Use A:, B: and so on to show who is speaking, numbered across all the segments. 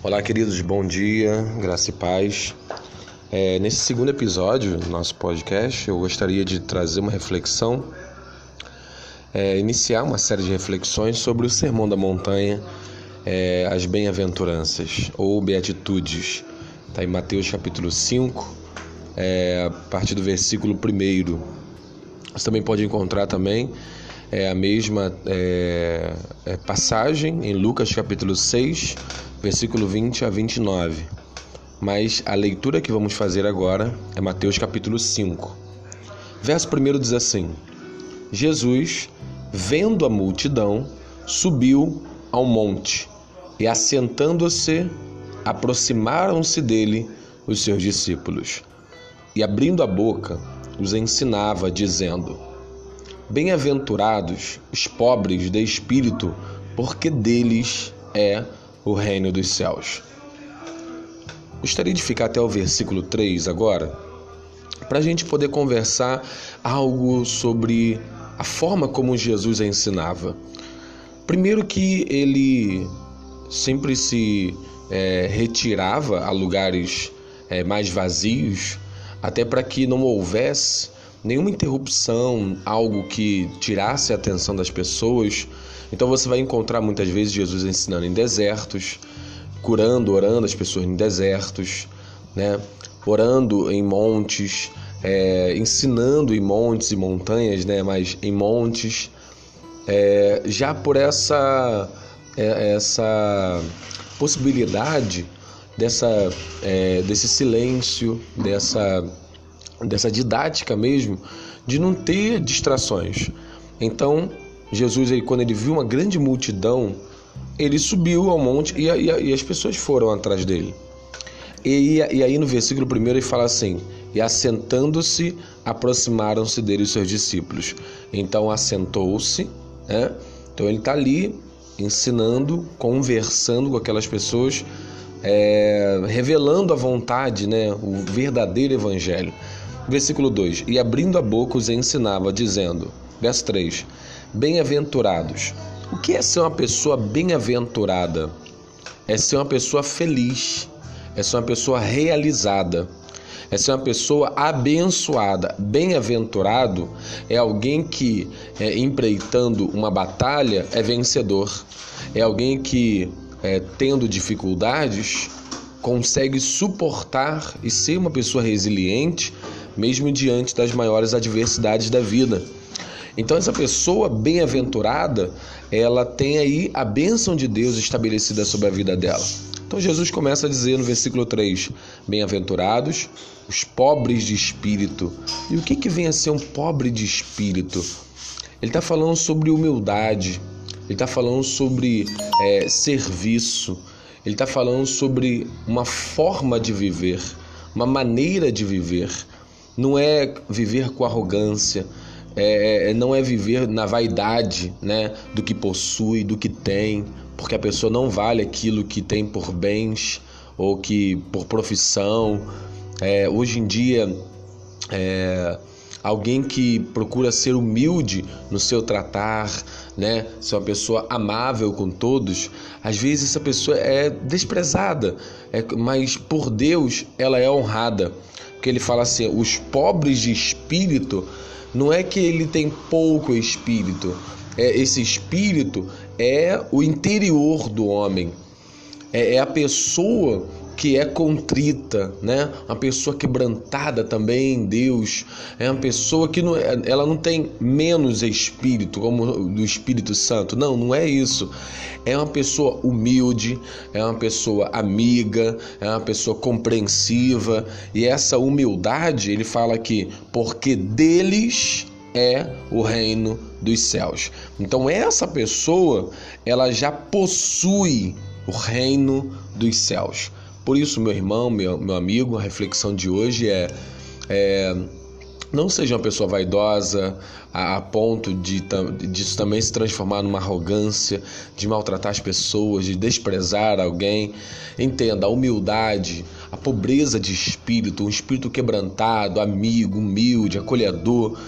A: Olá, queridos, bom dia, graça e paz. É, nesse segundo episódio do nosso podcast, eu gostaria de trazer uma reflexão, é, iniciar uma série de reflexões sobre o Sermão da Montanha, é, as Bem-aventuranças ou Beatitudes. Está em Mateus capítulo 5, é, a partir do versículo 1. Você também pode encontrar também é, a mesma é, é, passagem em Lucas capítulo 6, versículo 20 a 29. Mas a leitura que vamos fazer agora é Mateus capítulo 5. Verso 1 diz assim: Jesus, vendo a multidão, subiu ao monte e, assentando-se, aproximaram-se dele os seus discípulos. E abrindo a boca, os ensinava, dizendo: Bem-aventurados os pobres de espírito, porque deles é o reino dos céus. Gostaria de ficar até o versículo 3 agora, para a gente poder conversar algo sobre a forma como Jesus ensinava. Primeiro, que ele sempre se é, retirava a lugares é, mais vazios, até para que não houvesse nenhuma interrupção, algo que tirasse a atenção das pessoas. Então você vai encontrar muitas vezes Jesus ensinando em desertos, curando, orando as pessoas em desertos, né? orando em montes, é, ensinando em montes e montanhas, né? mas em montes. É, já por essa, é, essa possibilidade dessa, é, desse silêncio, dessa dessa didática mesmo, de não ter distrações. Então, Jesus, quando ele viu uma grande multidão, ele subiu ao monte e, e, e as pessoas foram atrás dele. E, e, aí no versículo 1 ele fala assim: E assentando-se, aproximaram-se dele os seus discípulos. Então assentou-se, né? então ele está ali ensinando, conversando com aquelas pessoas, é, revelando a vontade, né? o verdadeiro evangelho. Versículo 2: E abrindo a boca os ensinava, dizendo, verso 3: Bem-aventurados. O que é ser uma pessoa bem-aventurada? É ser uma pessoa feliz, é ser uma pessoa realizada, é ser uma pessoa abençoada. Bem-aventurado é alguém que, é, empreitando uma batalha, é vencedor, é alguém que, é, tendo dificuldades, consegue suportar e ser uma pessoa resiliente mesmo diante das maiores adversidades da vida. Então essa pessoa bem-aventurada, ela tem aí a bênção de Deus estabelecida sobre a vida dela. Então Jesus começa a dizer no versículo 3: Bem-aventurados os pobres de espírito. E o que, que vem a ser um pobre de espírito? Ele está falando sobre humildade, ele está falando sobre é, serviço, ele está falando sobre uma forma de viver, uma maneira de viver não é viver com arrogância, é, é, não é viver na vaidade né, do que possui, do que tem, porque a pessoa não vale aquilo que tem por bens ou que por profissão. É, hoje em dia, é, alguém que procura ser humilde no seu tratar, né, ser uma pessoa amável com todos, às vezes essa pessoa é desprezada, é, mas por Deus ela é honrada que ele fala assim: os pobres de espírito, não é que ele tem pouco espírito, é esse espírito é o interior do homem, é, é a pessoa que é contrita, né? Uma pessoa quebrantada também em Deus, é uma pessoa que não, ela não tem menos espírito como do Espírito Santo. Não, não é isso. É uma pessoa humilde, é uma pessoa amiga, é uma pessoa compreensiva e essa humildade, ele fala aqui, porque deles é o reino dos céus. Então essa pessoa, ela já possui o reino dos céus. Por isso, meu irmão, meu, meu amigo, a reflexão de hoje é, é não seja uma pessoa vaidosa a, a ponto de disso também se transformar numa arrogância, de maltratar as pessoas, de desprezar alguém. Entenda a humildade, a pobreza de espírito, um espírito quebrantado, amigo, humilde, acolhedor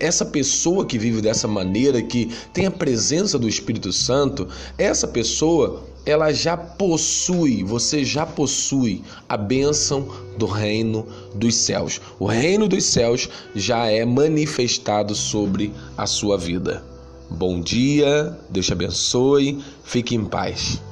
A: essa pessoa que vive dessa maneira, que tem a presença do Espírito Santo, essa pessoa ela já possui, você já possui a bênção do reino dos céus. O reino dos céus já é manifestado sobre a sua vida. Bom dia, Deus te abençoe, fique em paz.